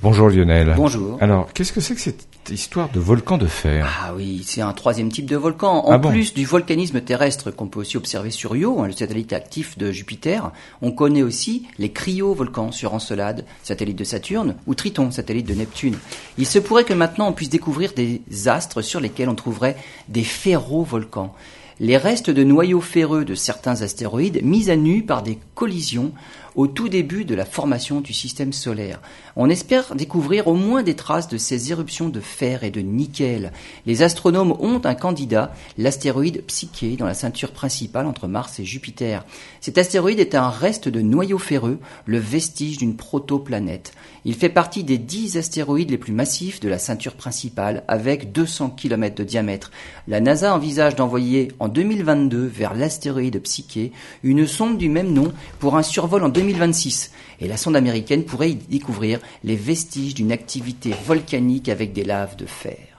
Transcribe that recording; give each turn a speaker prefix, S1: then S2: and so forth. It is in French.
S1: Bonjour Lionel.
S2: Bonjour.
S1: Alors, qu'est-ce que c'est que cette histoire de volcan de fer?
S2: Ah oui, c'est un troisième type de volcan. En
S1: Ah bon?
S2: plus du volcanisme terrestre qu'on peut aussi observer sur Io, hein, le satellite actif de Jupiter, on connaît aussi les cryovolcans sur Encelade, satellite de Saturne, ou Triton, satellite de Neptune. Il se pourrait que maintenant on puisse découvrir des astres sur lesquels on trouverait des ferrovolcans. Les restes de noyaux ferreux de certains astéroïdes mis à nu par des collisions au tout début de la formation du système solaire. On espère découvrir au moins des traces de ces éruptions de fer et de nickel. Les astronomes ont un candidat, l'astéroïde Psyché, dans la ceinture principale entre Mars et Jupiter. Cet astéroïde est un reste de noyau ferreux, le vestige d'une protoplanète. Il fait partie des dix astéroïdes les plus massifs de la ceinture principale, avec 200 km de diamètre. La NASA envisage d'envoyer en 2022 vers l'astéroïde Psyché une sonde du même nom pour un survol en 2026. Et la sonde américaine pourrait y découvrir les vestiges d'une activité volcanique avec des laves de fer.